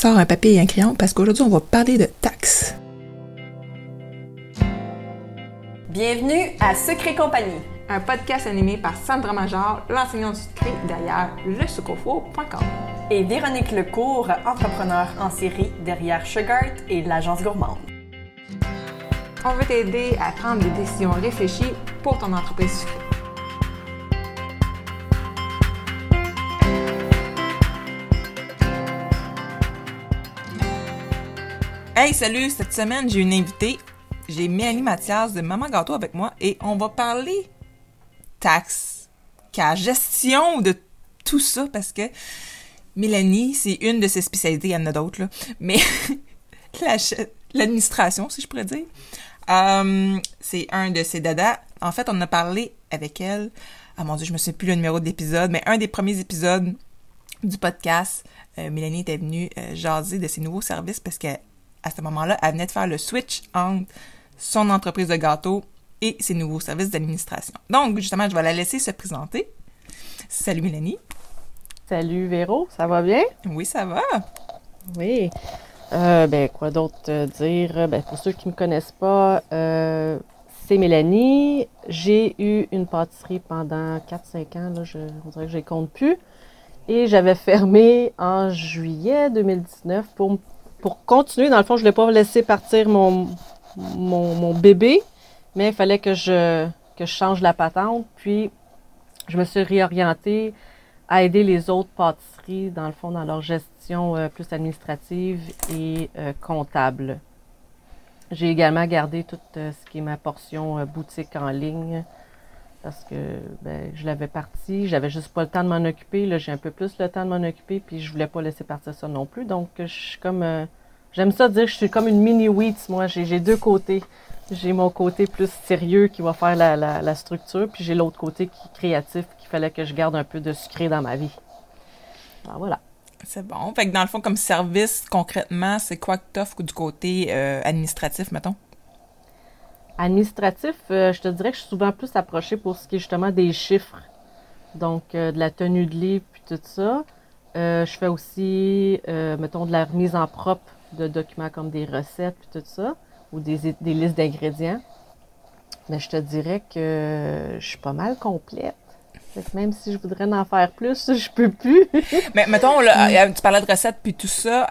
sors un papier et un crayon parce qu'aujourd'hui, on va parler de taxes. Bienvenue à Secret Compagnie, un podcast animé par Sandra Major, l'enseignante du secret derrière lesucofo.com. Et Véronique Lecourt, entrepreneur en série derrière Sugart et l'agence gourmande. On veut t'aider à prendre des décisions réfléchies pour ton entreprise sucrée. Hey, salut! Cette semaine, j'ai une invitée. J'ai Mélanie Mathias de Maman Gâteau avec moi et on va parler taxes, cas gestion de tout ça parce que Mélanie, c'est une de ses spécialités, il y en a d'autres, là, mais l'administration, si je pourrais dire. Euh, c'est un de ses dadas. En fait, on a parlé avec elle. Ah mon dieu, je me souviens plus le numéro d'épisode, mais un des premiers épisodes du podcast, euh, Mélanie était venue euh, jaser de ses nouveaux services parce que à ce moment-là, elle venait de faire le switch entre son entreprise de gâteaux et ses nouveaux services d'administration. Donc, justement, je vais la laisser se présenter. Salut Mélanie. Salut Véro, ça va bien? Oui, ça va. Oui. Euh, ben, quoi d'autre dire? Ben, pour ceux qui ne me connaissent pas, euh, c'est Mélanie. J'ai eu une pâtisserie pendant 4-5 ans, là, je, on dirait que je ne compte plus. Et j'avais fermé en juillet 2019 pour pour continuer, dans le fond, je ne voulais pas laisser partir mon, mon, bébé, mais il fallait que je, que je change la patente. Puis, je me suis réorientée à aider les autres pâtisseries, dans le fond, dans leur gestion euh, plus administrative et euh, comptable. J'ai également gardé tout euh, ce qui est ma portion boutique en ligne parce que ben, je l'avais parti, j'avais juste pas le temps de m'en occuper. Là, j'ai un peu plus le temps de m'en occuper, puis je voulais pas laisser partir ça non plus. Donc, je suis comme. Euh, j'aime ça dire que je suis comme une mini wheat, moi. J'ai deux côtés. J'ai mon côté plus sérieux qui va faire la, la, structure, puis j'ai l'autre côté qui est créatif, qu'il fallait que je garde un peu de sucré dans ma vie. Alors, voilà. C'est bon. Fait que dans le fond, comme service, concrètement, c'est quoi que tu offres du côté euh, administratif, mettons? Administratif, euh, je te dirais que je suis souvent plus approchée pour ce qui est justement des chiffres. Donc, euh, de la tenue de livre, puis tout ça. Euh, je fais aussi, mettons, de la remise en propre de documents comme des recettes, puis tout ça, ou des, listes d'ingrédients. Mais je te dirais que je suis pas mal complète. même si je voudrais en faire plus, je peux plus. Mais mettons, tu parlais de recettes puis tout ça.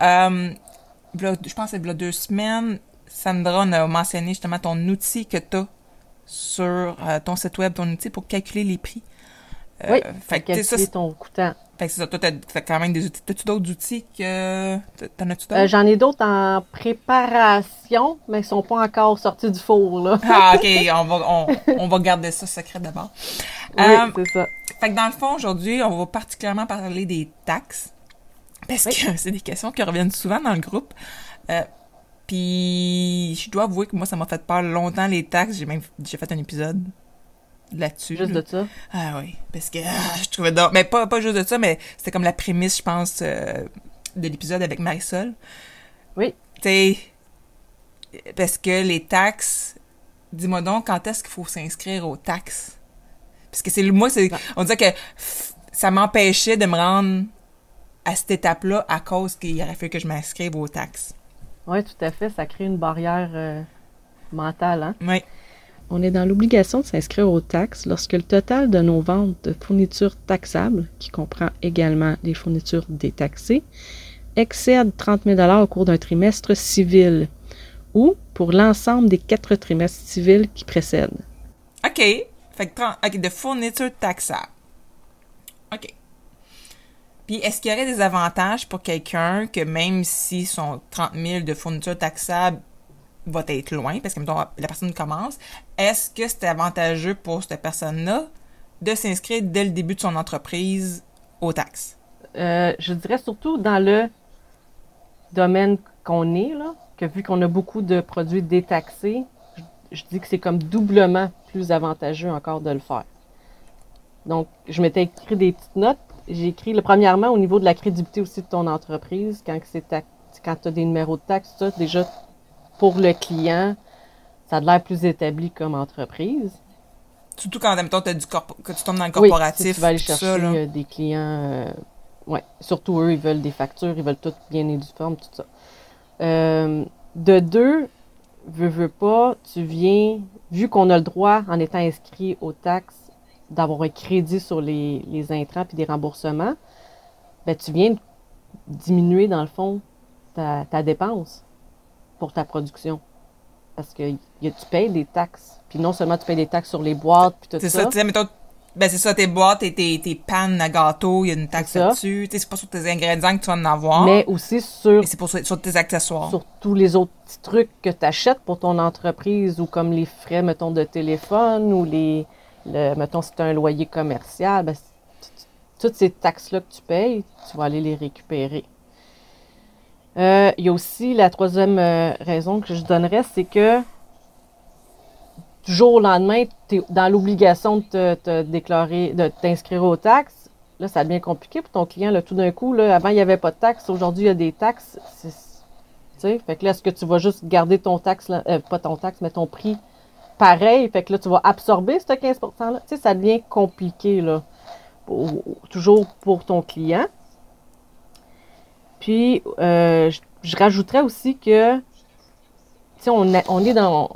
je pense que c'est deux semaines, Sandra, on a mentionné justement ton outil que tu as sur euh, ton site web, ton outil pour calculer les prix. Euh, oui, fait ça, ton coûtant. Fait que c'est ça, toi, t'as quand même des outils. T'as-tu d'autres outils que... T'en as-tu d'autres? Euh, j'en ai d'autres en préparation, mais ils sont pas encore sortis du four, là. ah, OK, on va, on, va garder ça secret d'abord. Oui, c'est ça. Fait que dans le fond, aujourd'hui, on va particulièrement parler des taxes, parce que c'est des questions qui reviennent souvent dans le groupe. Puis je dois avouer que moi, ça m'a fait peur longtemps les taxes. J'ai même j'ai fait un épisode là-dessus. Juste de ça? Ah oui, parce que ah, je trouvais d'or. Mais pas, pas juste de ça, mais c'était comme la prémisse, je pense, euh, de l'épisode avec Marisol. Oui. Tu parce que les taxes, dis-moi donc, quand est-ce qu'il faut s'inscrire aux taxes? Parce que c'est moi, c'est, on dirait que ça m'empêchait de me rendre à cette étape-là à cause qu'il aurait fallu que je m'inscrive aux taxes. Oui, tout à fait. Ça crée une barrière euh, mentale. Hein? Oui. On est dans l'obligation de s'inscrire aux taxes lorsque le total de nos ventes de fournitures taxables, qui comprend également les fournitures détaxées, excède 30 000 au cours d'un trimestre civil ou pour l'ensemble des quatre trimestres civils qui précèdent. OK. Fait que OK, de fournitures taxables. OK. Puis, est-ce qu'il y aurait des avantages pour quelqu'un que même si son 30 000 de fournitures taxables va être loin, parce que la personne commence, est-ce que c'est avantageux pour cette personne-là de s'inscrire dès le début de son entreprise aux taxes? Euh, je dirais surtout dans le domaine qu'on est, là, que vu qu'on a beaucoup de produits détaxés, je dis que c'est comme doublement plus avantageux encore de le faire. Donc, je m'étais écrit des petites notes j'ai écrit, le, premièrement, au niveau de la crédibilité aussi de ton entreprise, quand c'est quand tu as des numéros de taxes, ça, déjà, pour le client, ça a l'air plus établi comme entreprise. Surtout quand, même as du que tu tombes dans le corporatif. Oui, si tu vas aller chercher euh, des clients euh, ouais, surtout eux, ils veulent des factures, ils veulent tout bien uniforme, tout ça. Euh, de deux, veux, veux pas, tu viens, vu qu'on a le droit, en étant inscrit aux taxes, d'avoir un crédit sur les, les intrants puis des remboursements, ben, tu viens diminuer, dans le fond, ta, ta dépense pour ta production. Parce que y a, tu payes des taxes. Puis non seulement tu payes des taxes sur les boîtes, puis tout C'est ça. ça, tu sais, mettons, ben c'est ça, tes boîtes et tes, tes pannes à gâteau, il y a une taxe ça. là-dessus. Tu sais, c'est pas sur tes ingrédients que tu vas en avoir, mais aussi sur c'est pour sur, sur tes accessoires. sur tous les autres petits trucs que tu achètes pour ton entreprise ou comme les frais, mettons, de téléphone ou les, le, mettons, si tu as un loyer commercial, ben, toutes ces taxes-là que tu payes, tu vas aller les récupérer. Euh, Il y a aussi la troisième euh, raison que je donnerais, c'est que du jour au lendemain, tu es dans l'obligation de te, déclarer, de t'inscrire aux taxes. Là, ça devient compliqué pour ton client. Là, tout d'un coup, là, avant, il n'y avait pas de taxes. Aujourd'hui, il y a des taxes. Tu sais, fait que là, est-ce que tu vas juste garder ton taxe, euh, pas ton taxe, mais ton prix pareil? Fait que là, tu vas absorber ce 15 %-là. Tu sais, ça devient compliqué, là. Toujours pour ton client. Puis, euh, je, rajouterais aussi que, tu sais, on, est dans,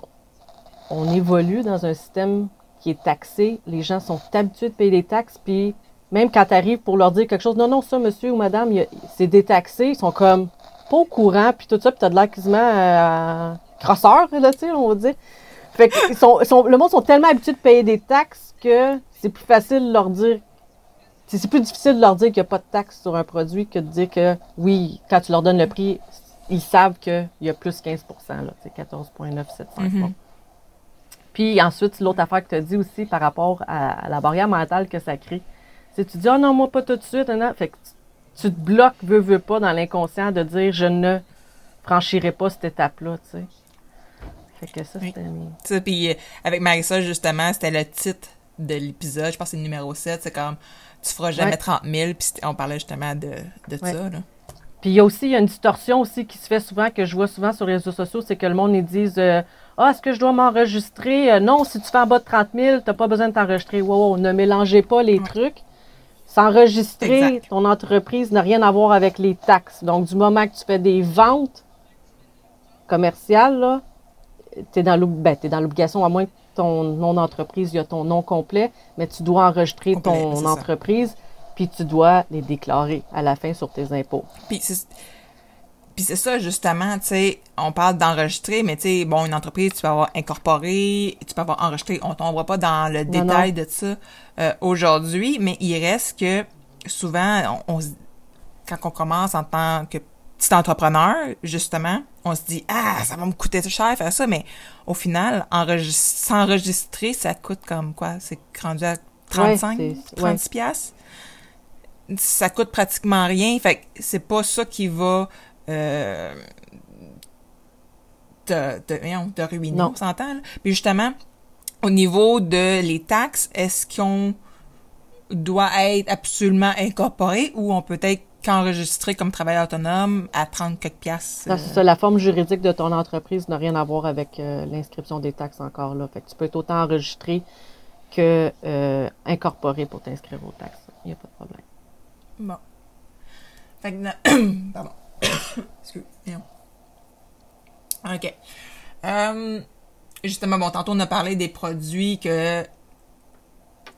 on évolue dans un système qui est taxé. Les gens sont habitués de payer des taxes, puis même quand tu arrives pour leur dire quelque chose, non, non, ça, monsieur ou madame, c'est détaxé, ils sont comme pas au courant, puis tout ça, puis t'as de l'air quasiment euh, crosseur, là, tu on va dire. Fait que ils sont, sont- le monde sont tellement habitués de payer des taxes que c'est plus facile de leur dire. C'est plus difficile de leur dire qu'il n'y a pas de taxe sur un produit que de dire que oui, quand tu leur donnes le prix, ils savent qu'il y a plus 15% là, c'est 14,975. Mhm. Bon. Puis ensuite, l'autre affaire que tu as dit aussi par rapport à, à la barrière mentale que ça crée, c'est tu dis, oh non, moi pas tout de suite. hein, non. Fait que tu, tu te bloques, veux, veux pas, dans l'inconscient de dire, je ne franchirai pas cette étape-là, tu sais. Fait que ça, c'était. puis euh, avec Marissa, justement, c'était le titre de l'épisode. Je pense que c'est le numéro 7. C'est comme, tu feras jamais Ouais. 30 000. Puis on parlait justement de, de Ouais. ça, là. Puis il y a aussi il y a une distorsion aussi qui se fait souvent, que je vois souvent sur les réseaux sociaux, c'est que le monde, ils disent euh, Ah, est-ce que je dois m'enregistrer? Euh, non, si tu fais en bas de 30 000, tu n'as pas besoin de t'enregistrer. Wow, wow, ne mélangez pas les Ouais. trucs. S'enregistrer, ton entreprise n'a rien à voir avec les taxes. Donc, du moment que tu fais des ventes commerciales, là, tu es dans ben, dans l'obligation, à moins que ton nom d'entreprise, il y a ton nom complet, mais tu dois enregistrer Complet, ton entreprise, puis tu dois les déclarer à la fin sur tes impôts. Puis c'est ça justement, tu sais, on parle d'enregistrer, mais tu sais, bon, une entreprise, tu peux avoir incorporé, tu peux avoir enregistré, on tombera pas dans le Non, détail de ça euh, aujourd'hui, mais il reste que souvent, on, on se- quand on commence en tant que petit entrepreneur, justement, on se dit ah ça va me coûter cher faire ça, mais au final, enregis- s'enregistrer, ça coûte comme quoi, c'est rendu à 35, c'est- ouais. 36 piastres? Ça coûte pratiquement rien, fait que c'est pas ça qui va euh, te, te, ruiner, Non. on s'entend. Puis justement, au niveau de les taxes, est-ce qu'on doit être absolument incorporé ou on peut être qu'enregistré comme travailleur autonome à 30 quelques piastres? Euh, ça, la forme juridique de ton entreprise n'a rien à voir avec euh, l'inscription des taxes encore là. Fait que tu peux être autant enregistré que euh, incorporé pour t'inscrire aux taxes. Il n'y a pas de problème. Bon. Fait que, pardon. Excuse. OK. Justement, bon, tantôt, on a parlé des produits que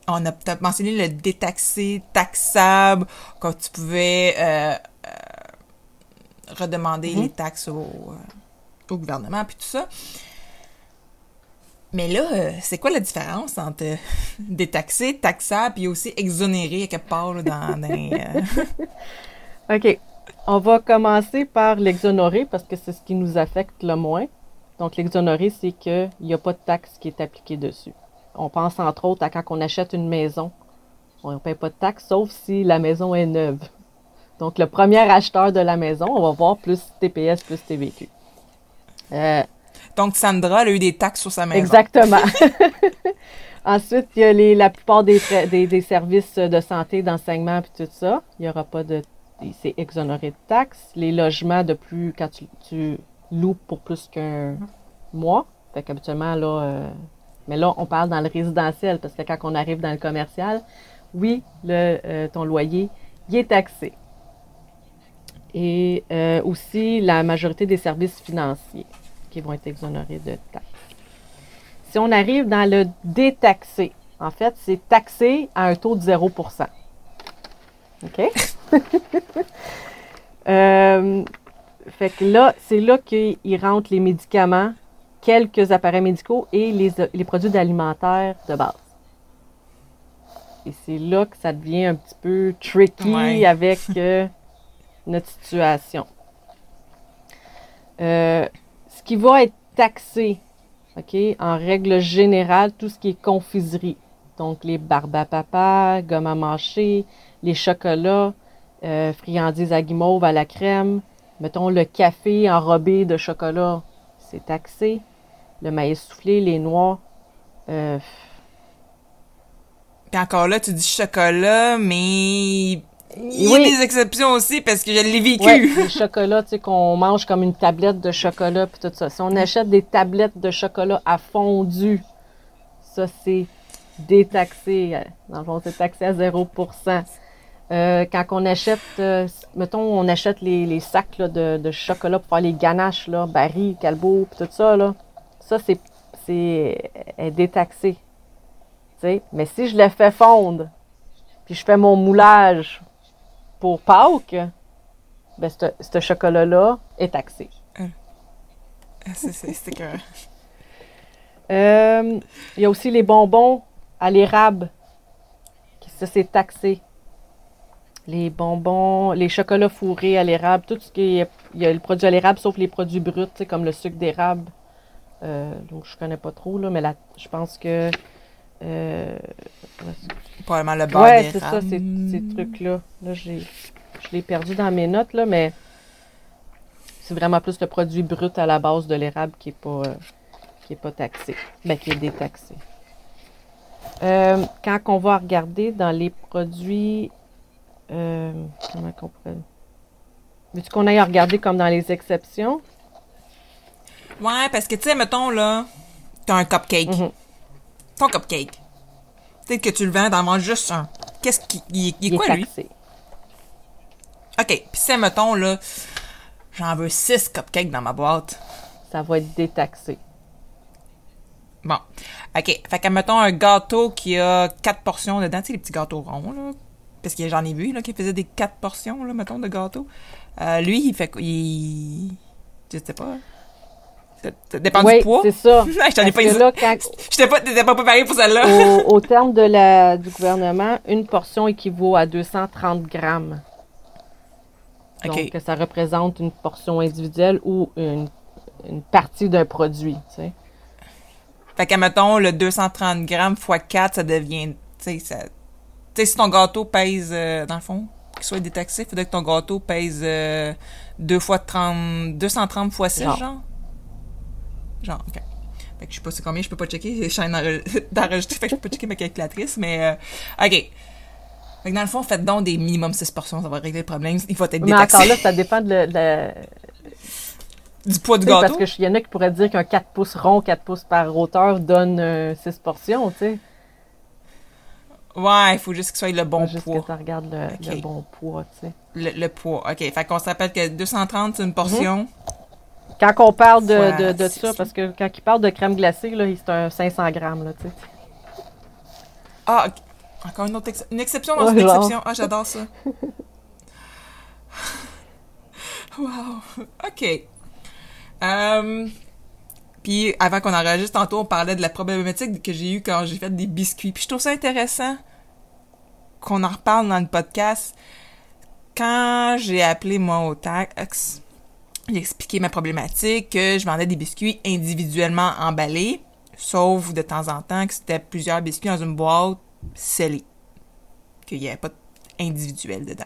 on a peut-être mentionné le détaxé, taxable, quand tu pouvais euh, euh, redemander Mhm. les taxes au, euh, au gouvernement, puis tout ça. Mais là, c'est quoi la différence entre détaxé, taxable, puis aussi exonéré à quelque part là, dans, dans OK. On va commencer par l'exonérer parce que c'est ce qui nous affecte le moins. Donc, l'exonérer, c'est qu'il n'y a pas de taxe qui est appliquée dessus. On pense entre autres à quand on achète une maison. On ne paye pas de taxe, sauf si la maison est neuve. Donc, le premier acheteur de la maison, on va voir plus TPS plus TVQ. Euh, Donc, Sandra, elle a eu des taxes sur sa maison. Exactement. Ensuite, il y a les, la plupart des, tra- des, des services de santé, d'enseignement puis tout ça. Il n'y aura pas de. C'est exonéré de taxes. Les logements de plus. Quand tu, tu loues pour plus qu'un mois. Fait qu'habituellement, là. euh, mais là, on parle dans le résidentiel parce que quand on arrive dans le commercial, oui, le, euh, ton loyer, il est taxé. Et euh, aussi la majorité des services financiers qui vont être exonérés de taxes. Si on arrive dans le détaxé, en fait, c'est taxé à un taux de 0% OK? Euh, fait que là, c'est là qu'ils rentrent les médicaments, quelques appareils médicaux et les, les produits alimentaires de base. Et c'est là que ça devient un petit peu tricky Ouais. avec euh, notre situation. Euh, ce qui va être taxé, OK, en règle générale, tout ce qui est confiserie. Donc, les barbes à papa, gomme à mâcher, les chocolats, euh, friandises à guimauve à la crème, mettons le café enrobé de chocolat, c'est taxé. Le maïs soufflé, les noix, euh, Puis encore là, tu dis chocolat, mais il y a Oui. des exceptions aussi parce que je l'ai vécu. Ouais, les chocolats, tu sais, qu'on mange comme une tablette de chocolat puis tout ça. Si on achète des tablettes de chocolat à fondu, ça, c'est détaxé. Euh, Dans le fond, c'est taxé à 0 Euh, Quand on achète, euh, mettons, on achète les, les sacs là, de, de chocolat pour faire les ganaches, là, Barry, Calbo, puis tout ça, là, ça, c'est c'est est détaxé. Mais si je le fais fondre, puis je fais mon moulage pour Pâques, ben, ce chocolat-là est taxé. Ah, c'est- c'est c'est que... Euh, il y a aussi les bonbons à l'érable. Ça, c'est taxé. Les bonbons, les chocolats fourrés à l'érable, tout ce qui est. Il y a le produit à l'érable, sauf les produits bruts, comme le sucre d'érable. Euh, donc, je connais pas trop, là, mais je pense que. euh, Probablement le beurre ouais, c'est ça, ces, ces trucs-là. Là, j'ai, je l'ai perdu dans mes notes, là, mais c'est vraiment plus le produit brut à la base de l'érable qui n'est pas, euh, qui est pas taxé, ben, qui est détaxé. Euh, quand on va regarder dans les produits, euh, comment qu'on pourrait... Veux-tu qu'on aille regarder comme dans les exceptions? Ouais, parce que, tu sais, mettons, là, t'as un cupcake. Mhm. Ton cupcake. Peut-être que tu le vends, t'en manges juste un. Qu'est-ce qui... Il, est- il est Il quoi, est lui? OK, puis c'est, mettons, là, j'en veux six cupcakes dans ma boîte. Ça va être détaxé. Bon. OK. Fait que, mettons, un gâteau qui a quatre portions dedans. Tu sais, les petits gâteaux ronds, là. Parce que j'en ai vu, là, qui faisait des quatre portions, là, mettons, de gâteau. Euh, lui, il fait quoi? Il... Je sais pas. Ça, dépend Oui, du poids. c'est ça. je t'en ai pas que dit. là, quand, J'étais pas, t'étais pas préparé pour celle-là. au, au terme de la, du gouvernement, une portion équivaut à 230 grammes. Donc, OK. ça représente une portion individuelle ou une, une partie d'un produit. tu sais. Fait que, mettons, le 230 grammes x 4, ça devient, tu sais, ça... Tu sais, si ton gâteau pèse, euh, dans le fond, qu'il soit détaxé, il faudrait que ton gâteau pèse euh, 2 fois 30, 230 fois 6, Genre. genre? Genre, OK. Fait que je sais pas c'est combien, je peux pas checker, j'ai chaîne d'enre- d'enregistrer, fait que je peux pas checker ma calculatrice, mais euh, OK. Fait que dans le fond, faites donc des minimum 6 portions, ça va régler le problème. Il faut être Mais détaxé encore là, ça dépend de, le- de du poids sais, gâteau. Parce qu'il y en a qui pourraient dire qu'un 4 pouces rond, 4 pouces par hauteur donne 6 portions, tu sais. Ouais, il faut juste qu'il soit le bon Juste poids. que tu regardes le, bon poids, tu sais. Le, le poids. OK. Fait qu'on se rappelle que 230, c'est une portion. Quand on parle de, de, de ça, parce que quand il parle de crème glacée, là, c'est un 500 grammes, là, tu sais. Ah, encore une autre ex- une exception dans Ouais, une genre. exception. Ah, j'adore ça. wow. OK. Euh, puis avant qu'on enregistre tantôt, on parlait de la problématique que j'ai eue quand j'ai fait des biscuits. Puis je trouve ça intéressant qu'on en reparle dans le podcast. Quand j'ai appelé moi au tax, j'ai expliqué ma problématique, que je vendais des biscuits individuellement emballés, sauf de temps en temps que c'était plusieurs biscuits dans une boîte scellée, qu'il n'y avait pas individuel dedans.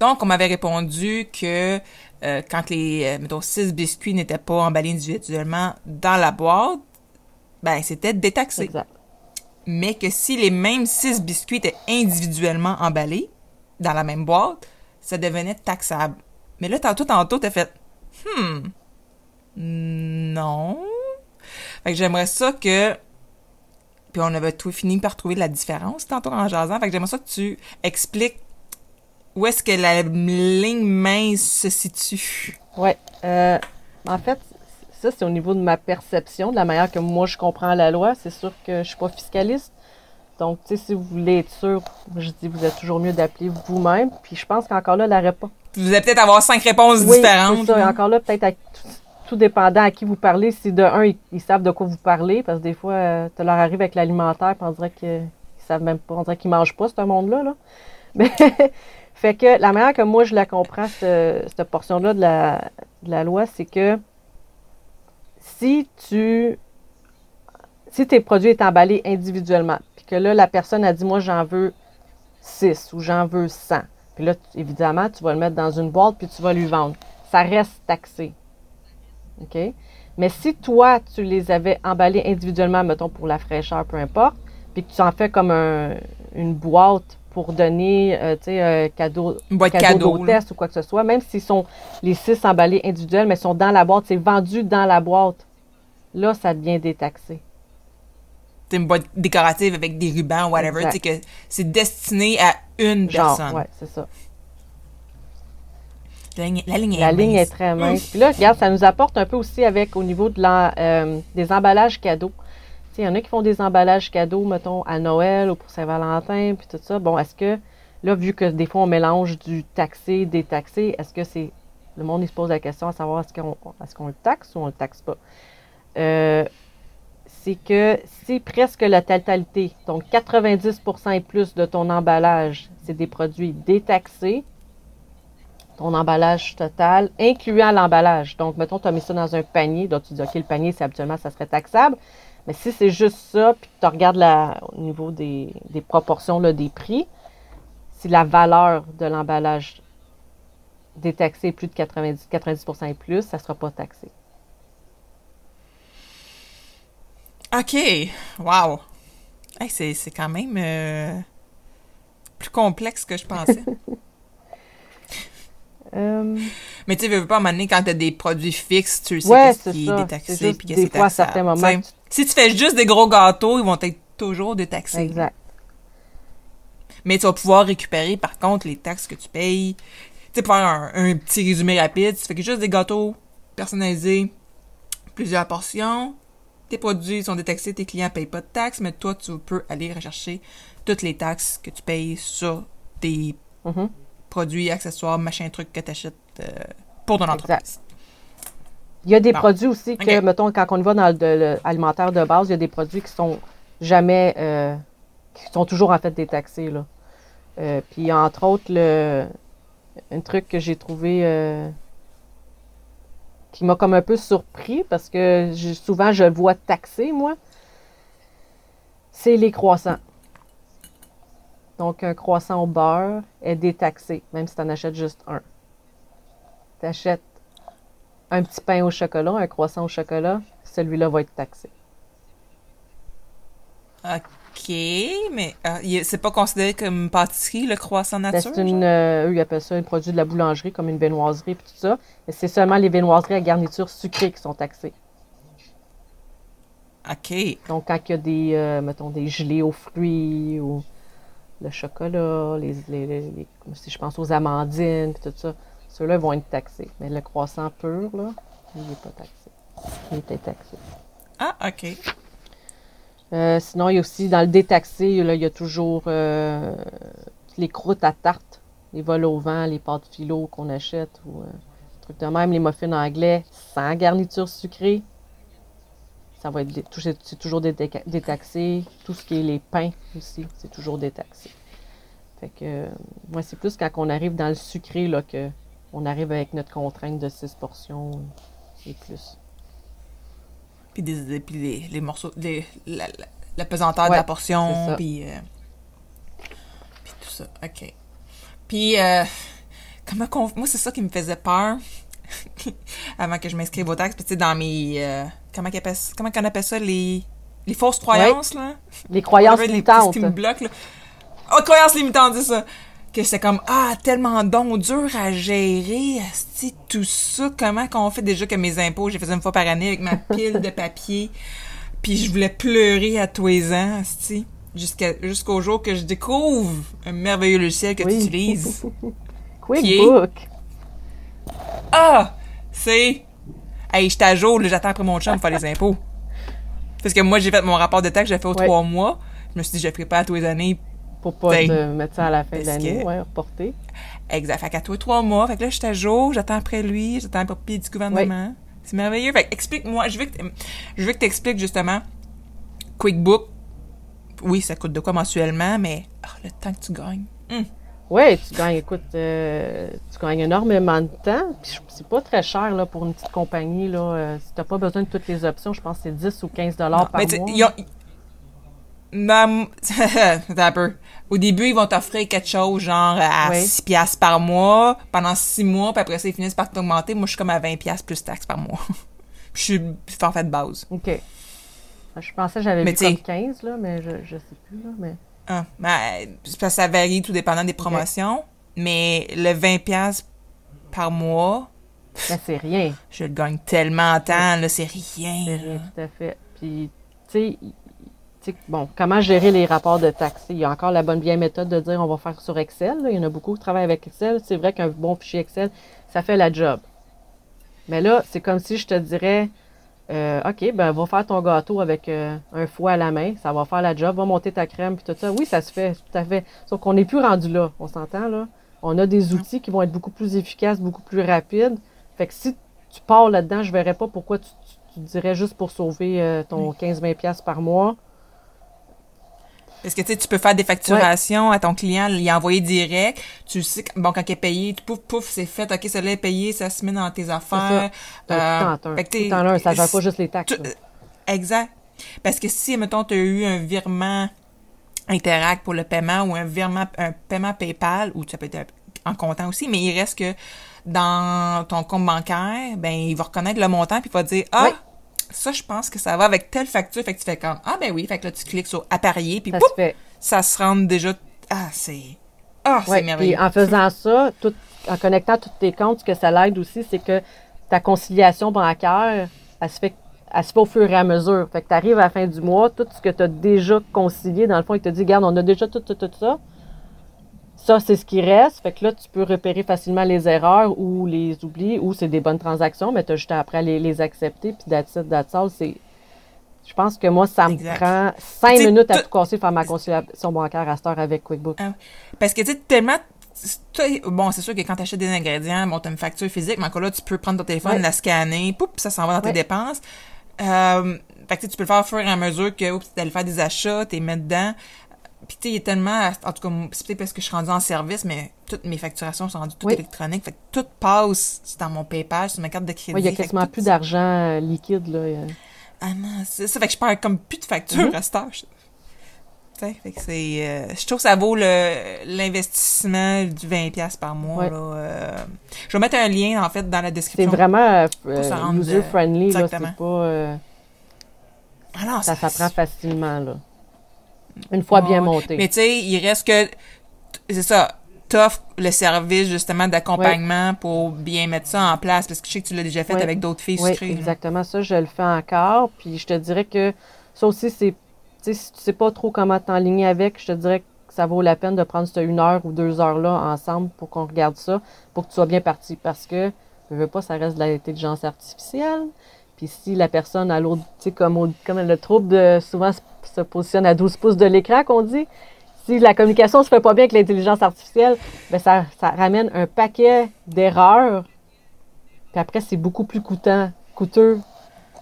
Donc, on m'avait répondu que euh, quand les, euh, mettons, six biscuits n'étaient pas emballés individuellement dans la boîte, ben, c'était détaxé. Exact. Mais que si les mêmes six biscuits étaient individuellement emballés dans la même boîte, ça devenait taxable. Mais là, tantôt, tantôt, t'as fait Hmm. Non. Fait que j'aimerais ça que. Puis on avait tout fini par trouver la différence tantôt en jasant. Fait que j'aimerais ça que tu expliques où est-ce que la ligne mince se situe? Ouais. Euh, en fait, ça, c'est au niveau de ma perception, de la manière que moi je comprends la loi. C'est sûr que je suis pas fiscaliste. Donc, tu sais, si vous voulez être sûr, je dis, vous êtes toujours mieux d'appeler vous-même. Puis je pense qu'encore là, la réponse. Vous allez peut-être avoir cinq réponses Oui, différentes. c'est ça. là. Encore là, peut-être à tout, dépendant à qui vous parlez. Si de un, ils, ils savent de quoi vous parlez, parce que des fois, euh, tu leur arrive avec l'alimentaire, puis on dirait qu'ils savent même pas, on dirait qu'ils mangent pas, ce monde-là. Là. Mais, fait que la manière que moi je la comprends, cette, cette portion-là de la, de la loi, c'est que si tu. Si tes produits est emballé individuellement, que là, la personne a dit, moi, j'en veux 6 ou j'en veux 100. Puis là, évidemment, tu vas le mettre dans une boîte puis tu vas lui vendre. Ça reste taxé. OK? Mais si toi, tu les avais emballés individuellement, mettons pour la fraîcheur, peu importe, puis que tu en fais comme un- une boîte pour donner, euh, tu sais, un cadeau, Une boîte cadeau cadeau, d'hôtesse ou quoi que ce soit, même s'ils sont les six emballés individuels, mais sont dans la boîte, c'est vendu dans la boîte, là, ça devient détaxé. C'est une boîte décorative avec des rubans, whatever. Exact. Tu sais que c'est destiné à une Genre, personne. ouais, c'est ça. La ligne, la ligne est La ligne est très mince. Puis là, regarde, ça nous apporte un peu aussi avec au niveau de la, euh, des emballages cadeaux. Il y en a qui font des emballages cadeaux, mettons, à Noël ou pour Saint-Valentin, puis tout ça. Bon, est-ce que, là, vu que des fois on mélange du taxé, détaxé, est-ce que c'est. Le monde, il se pose la question à savoir est-ce qu'on est qu'on le taxe ou on le taxe pas? Euh, c'est que si presque la totalité, donc 90% et plus de ton emballage, c'est des produits détaxés, ton emballage total, incluant l'emballage. Donc, mettons, tu as mis ça dans un panier. Donc, tu dis, OK, le panier, c'est habituellement, ça serait taxable. Mais si c'est juste ça, puis tu regardes au niveau des, des proportions là, des prix, si la valeur de l'emballage détaxé est plus de 90, 90 et plus, ça ne sera pas taxé. OK. Wow. Hey, c'est, c'est quand même euh, plus complexe que je pensais. Euh, Mais tu sais, veux veux pas, à un moment donné, quand t'as des produits fixes, tu sais Ouais, qu'est-ce qui ça. est C'est détaxé puis que des c'est fois, à taxable. certains moments, Tu Si tu fais juste des gros gâteaux, ils vont être toujours détaxés. exact. Mais tu vas pouvoir récupérer, par contre, les taxes que tu payes. Tu sais, pour faire un, un petit résumé rapide, tu fais que juste des gâteaux personnalisés, plusieurs portions. Tes produits sont détaxés, tes clients payent pas de taxes, mais toi, tu peux aller rechercher toutes les taxes que tu payes sur tes Mhm. produits, accessoires, machin, trucs que tu achètes pour ton Exact. entreprise. Il y a des Bon. produits aussi que, mettons, quand on y va dans le, de- base, il y a des produits qui sont jamais, euh, qui sont toujours en fait détaxés. Là. Euh, puis entre autres, le, un truc que j'ai trouvé euh, qui m'a comme un peu surpris parce que souvent je le vois taxé, moi, c'est les croissants. Donc, un croissant au beurre est détaxé, même si tu en achètes juste un. Tu achètes un petit pain au chocolat, un croissant au chocolat, celui-là va être taxé. OK, mais euh, c'est pas considéré comme pâtisserie, le croissant Ben, nature? C'est une, euh, eux, ils appellent ça un produit de la boulangerie, comme une viennoiserie et tout ça. Mais c'est seulement les viennoiseries à garniture sucrée qui sont taxées. OK. Donc, quand il y a des, euh, mettons, des gelées aux fruits ou le chocolat, les, les- les- les- si je pense aux amandines et tout ça, ceux-là vont être taxés. Mais le croissant pur, là, il n'est pas taxé. Il était taxé. Ah, OK. Euh, sinon, il y a aussi dans le détaxé, là, il y a toujours euh, les croûtes à tarte, les vols au vent, les pâtes philo qu'on achète, ou euh, trucs de même, les muffins anglais sans garniture sucrée. Ça va être c'est toujours déta- détaxé. Tout ce qui est les pains aussi, c'est toujours détaxé. Fait que euh, moi, c'est plus quand on arrive dans le sucré là, que on arrive avec notre contrainte de 6 portions et plus. Puis, des, des- puis les, les morceaux, les- la, la, la pesanteur de la portion, puis, euh, puis tout ça. OK. Puis, euh, comment qu'on... Moi, c'est ça qui me faisait peur avant que je m'inscrive aux taxes. Puis, tu sais, dans mes... euh, comment, qu'on appelle, ça- comment qu'on appelle ça? Les, les fausses croyances, là? Les croyances les limitantes. petits qui me bloquent, là. Oh, croyances limitantes, c'est ça. Que c'est comme, ah, tellement donc dur à gérer, asti, tout ça. Comment qu'on fait déjà que mes impôts, j'ai fait ça une fois par année avec ma pile de papier. Puis je voulais pleurer à tous les ans, asti. Jusqu'à, jusqu'au jour que je découvre un merveilleux logiciel que Oui. tu utilises. QuickBook. Ah! C'est. Hey, jour, là, j'attends après mon chum pour faire les impôts. Parce que moi, j'ai fait mon rapport de taxe, j'ai fait aux Ouais. trois mois. Je me suis dit, je le ferai pas à tous les années. Pour pas te mettre ça à la fin de l'année, que- ouais, reporter. Exact. Fait qu'à tous les trois mois. Fait que là, j'étais à jour, j'attends après lui, j'attends le papier du gouvernement. C'est merveilleux. Fait que explique-moi, je veux que t- je veux que t'expliques justement QuickBook. Oui, ça coûte de quoi mensuellement, mais ah, le temps que tu gagnes. Hum. Oui, tu gagnes, écoute, euh, tu gagnes énormément de temps. Puis je- c'est pas très cher là, pour une petite compagnie. Là. Euh, si tu pas besoin de toutes les options, je pense que c'est 10 ou 15 dollars par Mais tu mois. ils ont- ils- Mam- un peu. Au début, ils vont t'offrir quelque chose genre à Oui. 6 piastres par mois pendant 6 mois, puis après ça, ils finissent par t'augmenter. Moi, je suis comme à 20 piastres plus taxes par mois. Puis je suis forfait de base. OK. Je pensais que j'avais Mais vu comme 15, là, mais je, je sais plus. Là, mais... Ah, ben, c'est ça varie tout dépendant des promotions. Mais le 20 piastres par mois, mais c'est rien. je le gagne tellement en temps, là, c'est C'est rien. rien, là. tout à fait. Puis, tu sais, bon, comment gérer les rapports de taxes? Il y a encore la bonne vieille méthode de dire on va faire sur Excel. là. Il y en a beaucoup qui travaillent avec Excel. C'est vrai qu'un bon fichier Excel, ça fait la job. Mais là, c'est comme si je te dirais, euh, OK, ben, va faire ton gâteau avec euh, un foie à la main. Ça va faire la job. Va monter ta crème, puis tout ça. Oui, ça se fait, tout à fait. Sauf qu'on n'est plus rendu là. On s'entend, là? On a des outils qui vont être beaucoup plus efficaces, beaucoup plus rapides. Fait que si tu pars là-dedans, je verrais pas pourquoi tu, tu- tu dirais juste pour sauver euh, ton 15-20$ piastres par mois. Parce que tu sais, tu peux faire des facturations à ton client, l'y envoyer direct? Tu sais, que, bon, quand il est payé, pouf, pouf, c'est fait. OK, ça là est payé, ça se met dans tes affaires. C'est Euh, tout en un. fait que t'es- Tout en un, ça gère pas juste les taxes. Exact. Parce que si, mettons, tu as eu un virement Interact pour le paiement ou un virement, un paiement PayPal, ou ça peut être en comptant aussi, mais il reste que dans ton compte bancaire, ben, il va reconnaître le montant puis il va dire, ah, Oui. Ça, je pense que ça va avec telle facture. Fait que tu fais comme, ah, ben oui. Fait que là, tu cliques sur appareiller puis Ça pouf, se ça se rend déjà, ah, c'est, ah, c'est merveilleux. puis en faisant ça, tout, en connectant tous tes comptes, ce que ça l'aide aussi, c'est que ta conciliation bancaire, elle se fait elle se fait au fur et à mesure. Fait que tu arrives à la fin du mois, tout ce que tu as déjà concilié, dans le fond, il te dit, regarde, on a déjà tout, tout, tout ça. Ça, c'est ce qui reste. Fait que là, tu peux repérer facilement les erreurs ou les oublis, ou c'est des bonnes transactions, mais tu as juste après à les, les accepter. Puis that's it, that's all. C'est... Je pense que moi, ça me Exact. prend cinq minutes à tout- casser faire ma conciliation bancaire à cette heure avec QuickBook. Ah, Parce que, tu sais, tellement. Bon, c'est sûr que quand tu achètes des ingrédients, bon, tu as une facture physique, mais encore là, tu peux prendre ton téléphone, Ouais. la scanner, poup, ça s'en va dans tes dépenses. Euh, fait que tu peux le faire au fur et à mesure que tu allais faire des achats, t'es mis dedans. Puis, tu sais, il y a tellement. En tout cas, c'est peut-être parce que je suis rendue en service, mais toutes mes facturations sont rendues toutes Oui. électroniques. Fait que tout passe dans mon PayPal, sur ma carte de crédit. Il y a quasiment plus d'argent euh, liquide. Là. euh. Ah non, c'est ça. Fait que je perds comme plus de factures Mhm. à cette heure. Tu sais, fait que c'est... euh, je trouve que ça vaut le l'investissement du 20$ piastres par mois. Ouais. Là, euh. Je vais mettre un lien, en fait, dans la C'est description. vraiment euh, user-friendly. là. exactement. C'est pas... Ah non, ça s'apprend facilement. Là. Une fois bien monté. Mais tu sais, il reste que... C'est ça. T'offres le service, justement, d'accompagnement pour bien mettre ça en place. Parce que je sais que tu l'as déjà fait Ouais. avec d'autres filles Oui, sucrées. là. exactement. Ça, je le fais encore. Puis je te dirais que ça aussi, c'est. Tu sais, si tu sais pas trop comment t'enligner avec, je te dirais que ça vaut la peine de prendre cette une heure ou deux heures-là ensemble pour qu'on regarde ça, pour que tu sois bien parti. Parce que, je veux pas, ça reste de l'intelligence artificielle. Puis si la personne à l'autre, tu sais, comme, comme le trouble de, souvent se, positionne à 12 pouces de l'écran, qu'on dit, si la communication se fait pas bien avec l'intelligence artificielle, ben ça, ça ramène un paquet d'erreurs. Puis après, c'est beaucoup plus coûtant, coûteux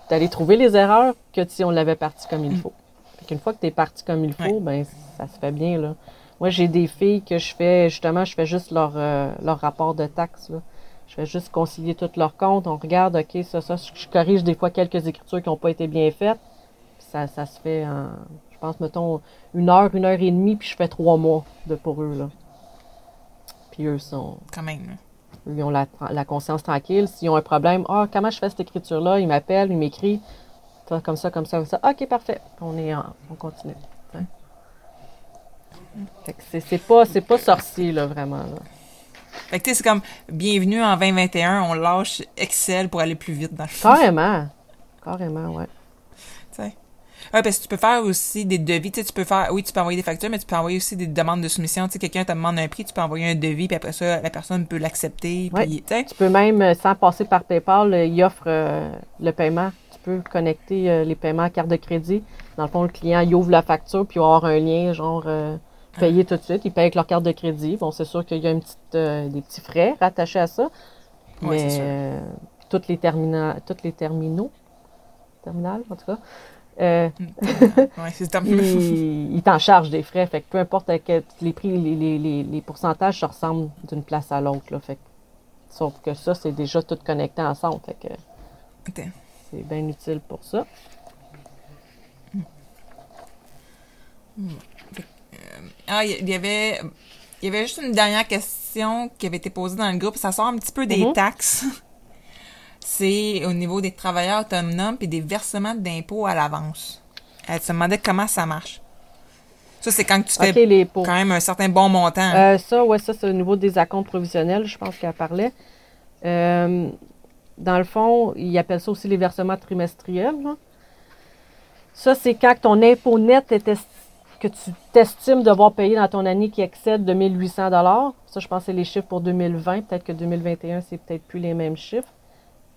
d'aller trouver les erreurs que si on l'avait parti comme il faut. Fait qu'une fois que tu es parti comme il faut, ben ça se fait bien. Là. Moi, j'ai des filles que je fais, justement, je fais juste leur, euh, leur rapport de taxes. là. Je fais juste concilier tous leurs comptes. On regarde, OK, ça, ça, je corrige des fois quelques écritures qui n'ont pas été bien faites. Puis ça, ça se fait en, je pense, mettons, une heure, une heure et demie, puis je fais trois mois de pour eux. Là. Puis eux sont, Quand même. eux, ils ont la, la conscience tranquille. S'ils ont un problème, ah, comment je fais cette écriture-là? Ils m'appellent, ils m'écrivent. Comme ça, comme ça, comme ça. OK, parfait. On est en- on continue. Hein? Fait que c'est c'est pas, c'est pas sorcier, là, vraiment. Là. Fait que tu sais, c'est comme, bienvenue en 2021, on lâche Excel pour aller plus vite dans le fond. Carrément. Carrément, ouais. Tu sais. Ouais, parce que tu peux faire aussi des devis, tu sais, tu peux faire, oui, tu peux envoyer des factures, mais tu peux envoyer aussi des demandes de soumission. Tu sais, quelqu'un te demande un prix, tu peux envoyer un devis, puis après ça, la personne peut l'accepter, Ouais. tu sais. Tu peux même, euh, sans passer par PayPal, euh, il offre euh, le paiement. Tu peux connecter euh, les paiements à carte de crédit. Dans le fond, le client, il ouvre la facture, puis il va avoir un lien, genre, euh, payer tout de suite. Il paye avec leur carte de crédit. Bon, c'est sûr qu'il y a une petite, euh, des petits frais rattachés à ça. C'est mais sûr. euh, toutes les terminaux, toutes les terminaux, terminales, en tout cas, euh, Ouais, ils, ils t'en chargent des frais. Fait que peu importe à quel- les prix, les, les, les, les pourcentages se ressemblent d'une place à l'autre. là. Fait que- sauf que ça, c'est déjà tout connecté ensemble. Fait que c'est bien utile pour ça. Ah, il y avait, il y avait juste une dernière question qui avait été posée dans le groupe. Ça sort un petit peu des Mhm. taxes. C'est au niveau des travailleurs autonomes et des versements d'impôts à l'avance. Elle se demandait comment ça marche. Ça, c'est quand tu fais les quand même un certain bon montant. Euh, ça, ouais, ça, c'est au niveau des acomptes provisionnels, je pense qu'elle parlait. Euh, dans le fond, ils appellent ça aussi les versements trimestriels. là. Ça, c'est quand ton impôt net est est- que tu t'estimes devoir payer dans ton année qui excède de 1800 Ça, je pense que c'est les chiffres pour 2020. Peut-être que 2021, c'est peut-être plus les mêmes chiffres.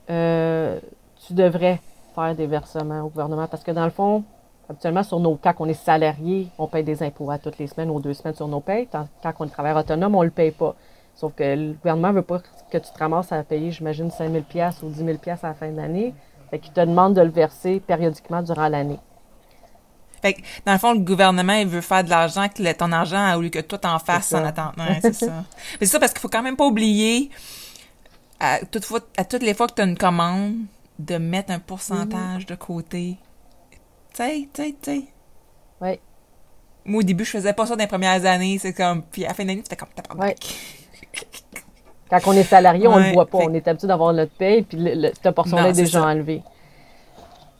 Euh, tu devrais faire des versements au gouvernement parce que dans le fond, habituellement, sur nos, quand on est salarié, on paye des impôts à toutes les semaines ou deux semaines sur nos payes. Tant- Quand on est travailleur autonome, on ne le paye pas. Sauf que le gouvernement ne veut pas que tu te ramasses à payer, j'imagine, 5 000 ou 10 000 à la fin de l'année. Fait qu'il te demande de le verser périodiquement durant l'année. Fait que, dans le fond, le gouvernement, il veut faire de l'argent, que ton argent, au lieu que toi t'en fasses en attendant. Ouais, c'est ça. Mais c'est ça parce qu'il faut quand même pas oublier, à, toute fois- à toutes les fois que tu as une commande, de mettre un pourcentage de côté. Tu sais, tu sais, tu sais. Oui. Moi, au début, je faisais pas ça dans les premières années. C'est comme, puis à la fin d'année, tu fais comme, t'as Ouais. Quand on est salarié, on ne Ouais, le voit pas. fait- On est habitué d'avoir notre paye, puis le- le- cette portion-là est déjà ça.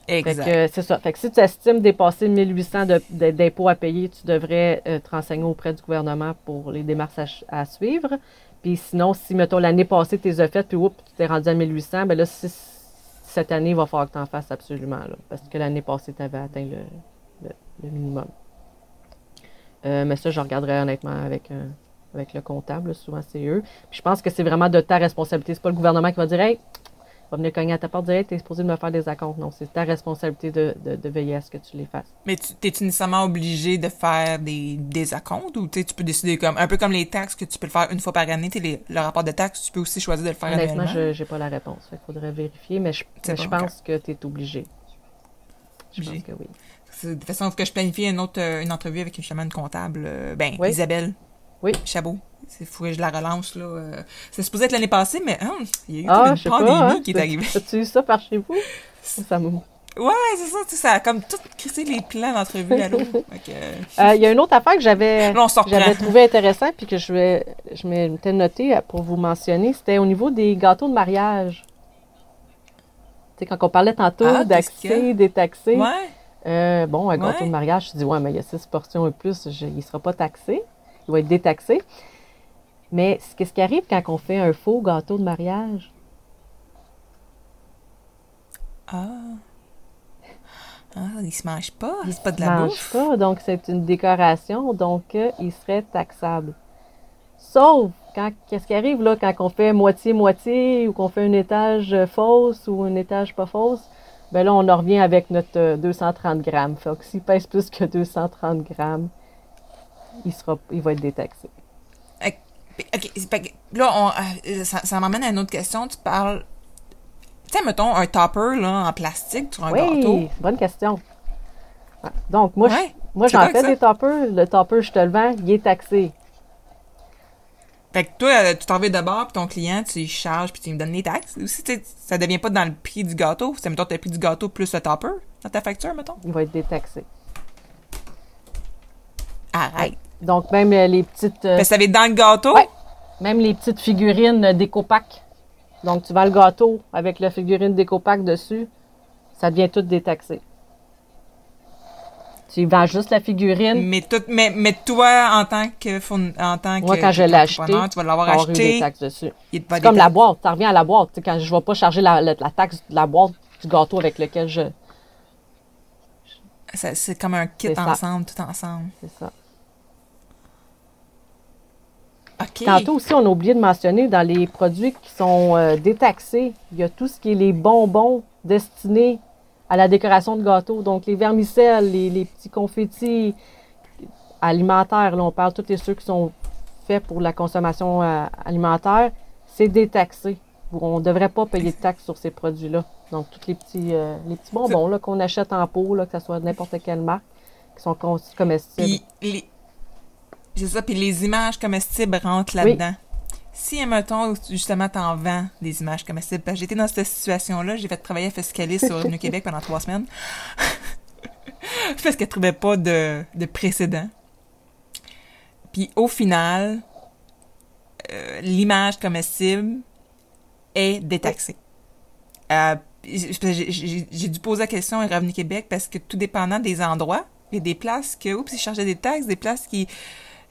Fait Exact. que c'est ça. Fait que si tu estimes dépasser 1800 de- de- d'impôts à payer, tu devrais euh, te renseigner auprès du gouvernement pour les démarches à, suivre. Puis sinon, si, mettons, l'année passée, tu les as faites, puis oups, tu t'es rendu à 1800, ben là, si, cette année, il va falloir que tu en fasses absolument, là, parce que l'année passée, tu avais atteint le, le- le minimum. Euh, mais ça, je regarderai honnêtement avec, euh, avec le comptable. Souvent, c'est eux. Puis je pense que c'est vraiment de ta responsabilité. C'est pas le gouvernement qui va dire Hey, va venir cogner à ta porte, dire Hey, t'es supposé de me faire des acomptes. Non, c'est ta responsabilité de, de- de veiller à ce que tu les fasses. Mais tu- t'es-tu nécessairement obligé de faire des, des acomptes ou tu peux décider comme, un peu comme les taxes que tu peux le faire une fois par année, les- le rapport de taxes, tu peux aussi choisir de le faire Honnêtement, annuellement? je n'ai pas la réponse. Il faudrait vérifier, mais je, pense que tu es obligé. Je Obligé. pense que oui. De toute façon, que je planifie une autre euh, une entrevue avec une chamane comptable. euh, ben, Oui. Isabelle. Oui. Chabot. Faut que je la relance, là. euh. C'est supposé être l'année passée, mais hein, il y a eu Ah, une pandémie pas. hein. qui est arrivée. As-tu eu ça par chez vous? Ça me- Ouais, c'est ça, tu sais, ça a comme tout crissé les plans d'entrevue à l'eau. Euh, Il y a une autre affaire que j'avais trouvé intéressant puis que je vais je m'étais noté pour vous mentionner, c'était au niveau des gâteaux de mariage. Tu sais, quand on parlait tantôt Ah, d'accès, détaxé, Ouais. euh, bon, un gâteau Ouais. de mariage, je dis, ouais, mais il y a six portions et plus, je- il ne sera pas taxé, être détaxé. Mais qu'est-ce qui arrive quand on fait un faux gâteau de mariage? Ah. Ah, il se mange pas. Il C'est pas de se la mange bouffe. pas, donc c'est une décoration, donc euh, il serait taxable. Sauf quand qu'est-ce qui arrive là quand on fait moitié-moitié ou qu'on fait un étage euh, fausse ou un étage pas fausse, ben là on en revient avec notre euh, 230 grammes. Fait que s'il pèse plus que 230 grammes, il sera, il va être détaxé. OK, là, on, euh, ça, ça m'amène à une autre question. Tu parles... Tu sais, mettons, un topper, là, en plastique sur un gâteau. Oui, bonne question. Donc moi, je- moi j'en fais des toppers. Le topper, je te le vends, il est taxé. Fait que toi, euh, tu t'en vas de bord, puis ton client, tu charges, puis tu lui donnes les taxes. Aussi, ça devient pas dans le prix du gâteau. C'est, mettons, t'as le prix du gâteau plus le topper dans ta facture, mettons? Il va être détaxé. Arrête. Donc même euh, les petites. euh, ça va être dans le gâteau? Même les petites figurines euh, décopac. Donc, tu vends le gâteau avec la figurine décopac dessus, ça devient tout détaxé. Tu vends juste la figurine. Mais, tout, mais, mais toi, en tant que, en tant Moi, que quand je l'ai acheté, tu vas l'avoir tu eu des acheté. taxes dessus. C'est comme la boîte. Ça revient à la boîte. Tu quand je ne vais pas charger la, la- la taxe de la boîte du gâteau avec lequel je. C'est comme un kit ensemble, tout ensemble. C'est ça. Tantôt aussi, on a oublié de mentionner dans les produits qui sont euh, détaxés, il y a tout ce qui est les bonbons destinés à la décoration de gâteaux. Donc, les vermicelles, les, les petits confettis alimentaires, là, on parle de tous les ceux qui sont faits pour la consommation euh, alimentaire, c'est détaxé. On ne devrait pas payer de taxes sur ces produits-là. Donc, tous les petits, euh, les petits bonbons qu'on achète en pot, là, que ce soit n'importe quelle marque, qui sont comestibles. Puis les... C'est ça, puis les images comestibles rentrent là-dedans. Si, mettons, justement, t'en vends des images comestibles, parce que j'étais dans cette situation-là, j'ai fait travailler à Fiscalis sur Revenu Québec pendant trois semaines, parce qu'elle trouvait pas de, de précédent. Puis au final, euh, l'image comestible est détaxée. Euh, j'ai dû poser la question à Revenu Québec parce que tout dépendant des endroits, il y a des places que, oups, ils chargeaient des taxes, des places qui,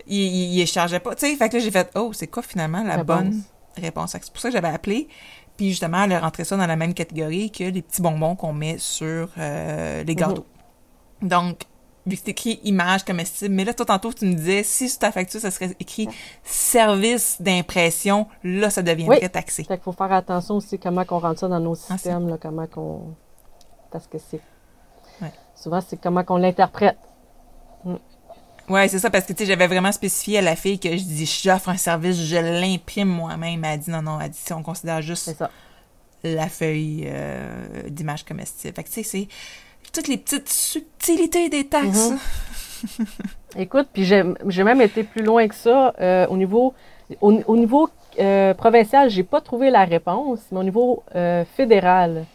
ils les chargeaient pas. Tu sais, fait que là, j'ai fait, oh, c'est quoi finalement la bonne réponse? C'est pour ça que j'avais appelé. Puis justement, elle a rentré ça dans la même catégorie que les petits bonbons qu'on met sur euh, les gâteaux. Donc, vu que c'est écrit image comestible, mais là, toi, tantôt, tu me disais, si sur ta facture, ça serait écrit service d'impression, là, ça deviendrait Oui. taxé. Fait qu'il faut faire attention aussi comment on rentre ça dans nos Ah, systèmes, là, comment qu'on. Parce que c'est. Ouais. Souvent, c'est comment qu'on l'interprète. Ouais, c'est ça, parce que, tu sais, j'avais vraiment spécifié à la fille que je dis, j'offre un service, je l'imprime moi-même. Elle a dit, non, non, elle a dit, si on considère juste ça. la feuille euh, d'image comestible. Fait que, tu sais, c'est toutes les petites subtilités des taxes. Mhm. Écoute, puis j'ai même été plus loin que ça. euh, au niveau, au, au niveau euh, provincial, j'ai pas trouvé la réponse, mais au niveau fédéral,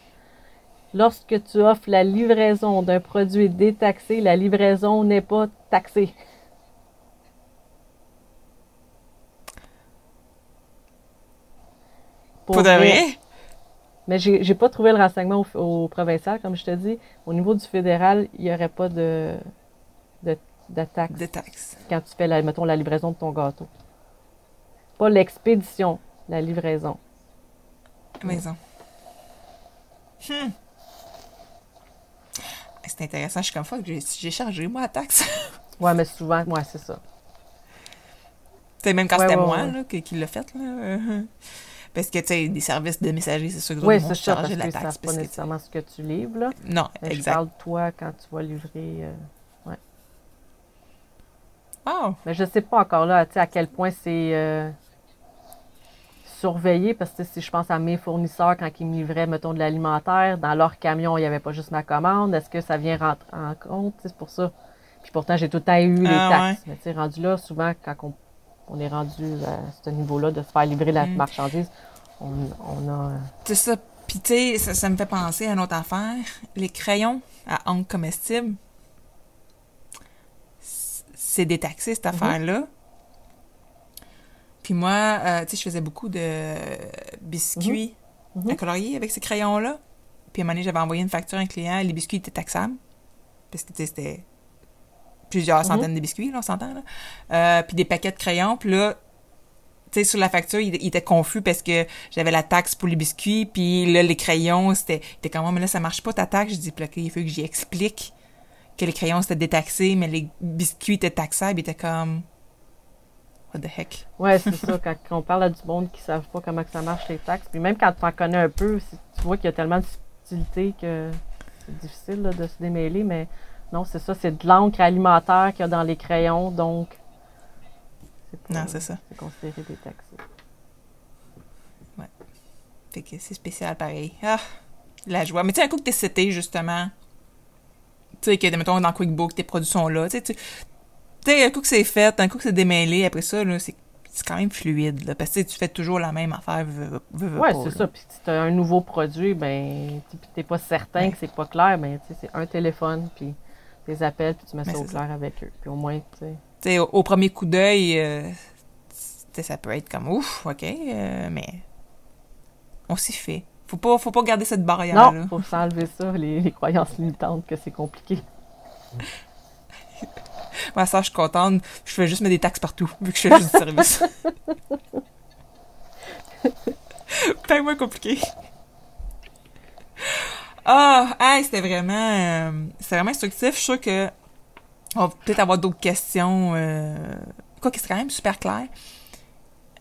lorsque tu offres la livraison d'un produit détaxé, la livraison n'est pas taxée. Pour de vrai? Mais j'ai pas trouvé le renseignement au, au provincial, comme je te dis. Au niveau du fédéral, il n'y aurait pas de, de, de taxe quand tu fais, la, mettons, la livraison de ton gâteau. Pas l'expédition, la livraison. Maison. Hmm. C'est intéressant. Je suis comme, fuck, j'ai j'ai chargé, moi, la taxe. Ouais, mais souvent, ouais, c'est ça. Tu sais, même quand Ouais, c'était ouais, moi là, qui, qui l'a fait. Là, euh, parce que, tu sais, des services de messagerie, c'est sûr que Oui, c'est ça, parce que la taxe. pas parce que, nécessairement ce que tu livres, là. non, Mais je exact. parle de toi quand tu vas livrer. euh, Oh, Mais je sais pas encore là, tu sais, à quel point c'est euh, surveillé, parce que si je pense à mes fournisseurs quand ils me livraient, mettons, de l'alimentaire, dans leur camion, il n'y avait pas juste ma commande. Est-ce que ça vient rentrer en compte? C'est pour ça? Puis pourtant, j'ai tout le temps eu les Ah, taxes. Mais tu sais, rendu là, souvent, quand on, on est rendu à ce niveau-là de se faire livrer la Mm. marchandise, on, on a. euh, c'est ça. Puis, tu sais, ça, ça me fait penser à une autre affaire. Les crayons à encre comestible, c- c'est détaxé, cette affaire-là. Puis moi, euh, tu sais, je faisais beaucoup de biscuits Mhm. à colorier avec ces crayons-là. Puis à un moment donné, j'avais envoyé une facture à un client, les biscuits étaient taxables. Parce que, tu sais, c'était plusieurs centaines de biscuits, là, on s'entend, là. Euh, puis des paquets de crayons, puis là, tu sais, sur la facture, il, il était confus parce que j'avais la taxe pour les biscuits, puis là, les crayons, c'était... Il était comme, Oh, mais là, ça marche pas, ta taxe. Je dis, là, il faut que j'y explique que les crayons, c'était détaxé, mais les biscuits étaient taxables. Il était comme... What the heck? Ouais, c'est ça. Quand on parle à du monde qui ne savent pas comment que ça marche les taxes, puis même quand tu en connais un peu, tu vois qu'il y a tellement de subtilité que c'est difficile là, de se démêler, mais non, c'est ça, c'est de l'encre alimentaire qu'il y a dans les crayons, donc Non, c'est ça. c'est considéré détaxé. Fait que c'est spécial pareil. Ah, la joie. Mais tu sais, un coup que t'es cité, justement, tu sais, que, mettons, dans QuickBook, tes produits sont là, tu sais, un coup que c'est fait, un coup que c'est démêlé, après ça, là, c'est c'est quand même fluide, là, parce que tu fais toujours la même affaire, Ouais, pas, c'est ça. Puis si tu as un nouveau produit, ben, tu n'es pas certain Ouais. que c'est pas clair, ben, tu sais, c'est un téléphone, puis des appels, puis tu mets Mais ça au ça. clair avec eux. Puis au moins, tu sais. Au, au premier coup d'œil, euh, ça peut être comme, ouf, ok, euh, mais on s'y fait. Faut pas, faut pas garder cette barrière-là. Non, faut s'enlever ça, les, les croyances limitantes, que c'est compliqué. Moi, ça, je suis contente. Je fais juste mettre des taxes partout, vu que je fais juste du service. Pas moins compliqué. Ah, hey, c'était vraiment, euh, c'était vraiment instructif. Je suis sûre que on va peut-être avoir d'autres questions. Euh, quoi que c'est quand même super clair.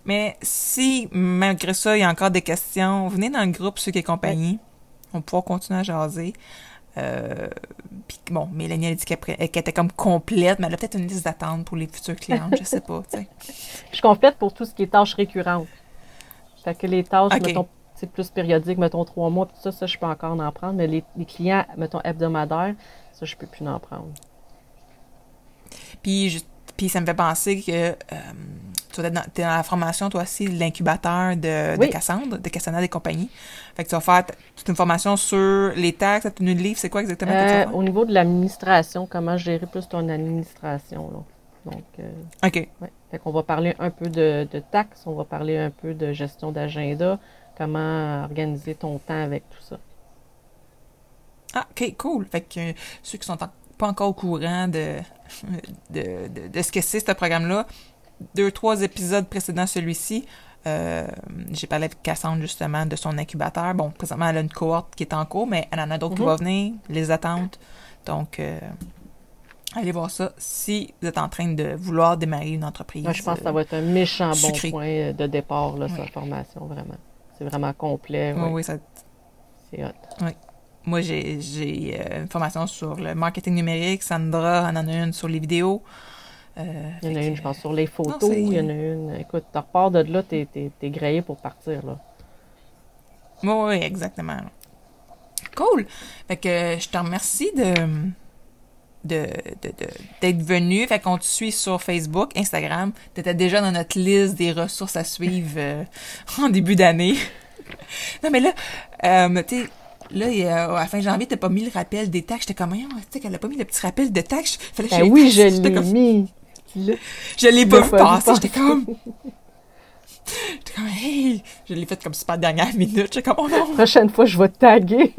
Mais si, malgré ça, il y a encore des questions, venez dans le groupe Ceux qui compagnie. On pourra continuer à jaser. Euh, puis bon, Mélanie a dit qu'elle était comme complète, mais elle a peut-être une liste d'attente pour les futurs clients, je sais pas, tu sais. Je suis complète pour tout ce qui est tâches récurrentes. Fait que les tâches, mettons, c'est plus périodiques, mettons trois mois, tout ça, ça, je peux encore en prendre, mais les, les clients, mettons, hebdomadaires, ça, je peux plus en prendre. Puis, puis ça me fait penser que euh, tu es dans, dans, la formation, toi aussi, l'incubateur de, de, Cassandre, de Cassandra des compagnies. Fait que tu vas faire toute une formation sur les taxes, ta tenue de livre, c'est quoi exactement que tu vas euh, Au niveau de l'administration, comment gérer plus ton administration, là. Donc, euh, OK. Ouais. Fait qu'on va parler un peu de, de, taxes, on va parler un peu de gestion d'agenda, comment organiser ton temps avec tout ça. Ah, OK, cool. Fait que ceux qui sont pas encore au courant de, de, de, de ce que c'est, ce programme-là, deux, trois épisodes précédents celui-ci, euh, j'ai parlé avec Cassandre justement de son incubateur. Bon, présentement, elle a une cohorte qui est en cours, mais elle en a d'autres mm -hmm. qui vont venir, les attentes. Donc, euh, allez voir ça si vous êtes en train de vouloir démarrer une entreprise. Moi, je pense que ça va être un méchant bon point de départ, là, oui. sa formation, vraiment. C'est vraiment complet. Oui, oui, ça... C'est hot. Oui. Moi, j'ai euh, une formation sur le marketing numérique. Sandra en a une sur les vidéos. Euh, il y en a une, je pense, sur les photos. Non, il y en a une. Écoute, tu repars de là, t'es es, es, grillé pour partir, là. Oui, oui, exactement. Cool! Fait que je te remercie de de, de, venu. Fait qu'on te suit sur Facebook, Instagram. Tu étais déjà dans notre liste des ressources à suivre euh, en début d'année. non, mais là, euh, tu sais, là, il, à la fin janvier, t'as pas mis le rappel des taxes. J'étais comme, tu sais qu'elle a pas mis le petit rappel de taxes. Fallait ben oui, je l'ai comme... mis. Je l'ai pas vu passer. J'étais comme... J'étais comme, hey! Je l'ai fait comme super dernière minute. J'étais comme, oh non! La prochaine fois, je vais te taguer.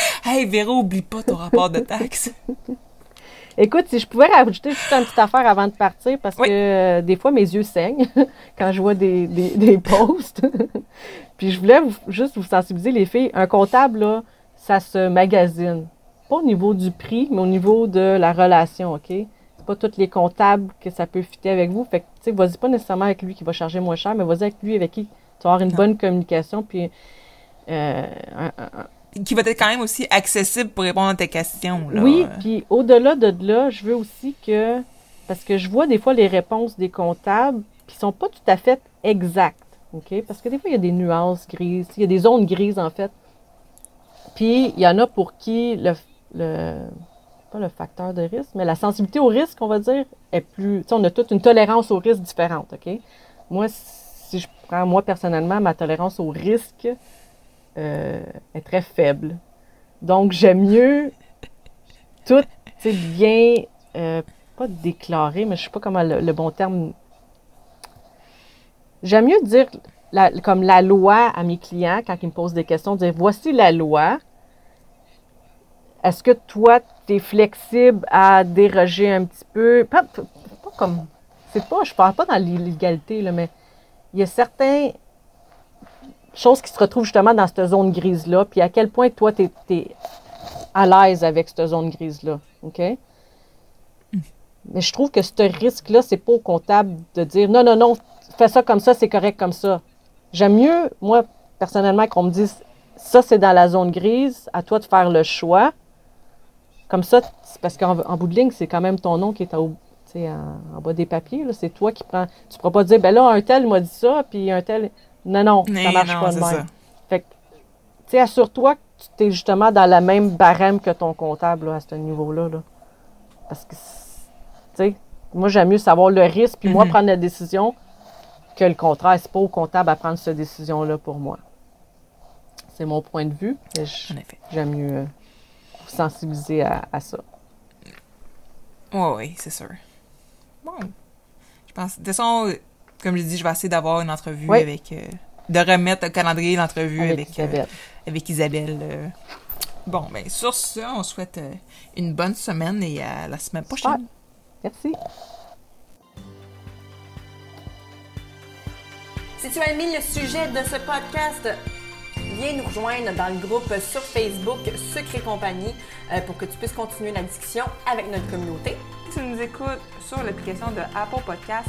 hey, Véro, oublie pas ton rapport de taxes. Écoute, si je pouvais rajouter juste une petite affaire avant de partir, parce oui. que euh, des fois, mes yeux saignent quand je vois des, des, des posts. Puis je voulais vous, juste vous sensibiliser, les filles. Un comptable, là, ça se magasine. Pas au niveau du prix, mais au niveau de la relation, OK? C'est pas tous les comptables que ça peut fitter avec vous. Fait que, tu sais, vas-y pas nécessairement avec lui qui va charger moins cher, mais vas-y avec lui avec qui tu vas avoir une non. bonne communication. Puis, euh, un, un, qui va être quand même aussi accessible pour répondre à tes questions. Oui, puis au-delà de là, je veux aussi que, parce que je vois des fois les réponses des comptables qui sont pas tout à fait exactes, OK? Parce que des fois, il y a des nuances grises, il y a des zones grises, en fait. Puis, il y en a pour qui le, le pas le facteur de risque, mais la sensibilité au risque, on va dire, est plus, tu sais, on a toute une tolérance au risque différente, OK? Moi, si je prends, moi, personnellement, ma tolérance au risque, euh, est très faible. Donc, j'aime mieux tout bien, euh, pas déclarer, mais je sais pas comment le, bon terme. J'aime mieux dire comme la loi à mes clients quand ils me posent des questions, dire voici la loi. Est-ce que toi, tu es flexible à déroger un petit peu? Pas, pas comme. C'est pas, je parle pas dans l'illégalité, mais il y a certains choses qui se retrouvent justement dans cette zone grise-là, puis à quel point toi, tu es, à l'aise avec cette zone grise-là. OK? Mais je trouve que ce risque-là, c'est pas au comptable de dire non, non, non, fais ça comme ça, c'est correct comme ça. J'aime mieux, moi, personnellement, qu'on me dise ça, c'est dans la zone grise, à toi de faire le choix. Comme ça, parce qu'en bout de ligne, c'est quand même ton nom qui est en bas des papiers. C'est toi qui prends. Tu ne pourras pas dire, ben là, un tel m'a dit ça, puis un tel. Non, non, ça marche non, pas de même. Ça. Fait que, tu sais, assure-toi que tu es justement dans la même barème que ton comptable là, à ce niveau-là. Là. Parce que, tu sais, moi, j'aime mieux savoir le risque, puis mm -hmm. moi, prendre la décision que le contraire. C'est pas au comptable à prendre cette décision-là pour moi. C'est mon point de vue. J'aime mieux euh, vous sensibiliser à, à ça. Oh, oui, c'est sûr. Bon. Je pense. De toute façon, comme je dis, je vais essayer d'avoir une entrevue oui. avec. Euh, de remettre au calendrier l'entrevue avec, avec, Isabelle. Euh, avec Isabelle euh. Bon, ben sur ça, on souhaite euh, une bonne semaine et à la semaine prochaine. Merci. Si tu as aimé le sujet de ce podcast, viens nous rejoindre dans le groupe sur Facebook Secret Compagnie euh, pour que tu puisses continuer la discussion avec notre communauté. Si tu nous écoutes sur l'application de Apple Podcast,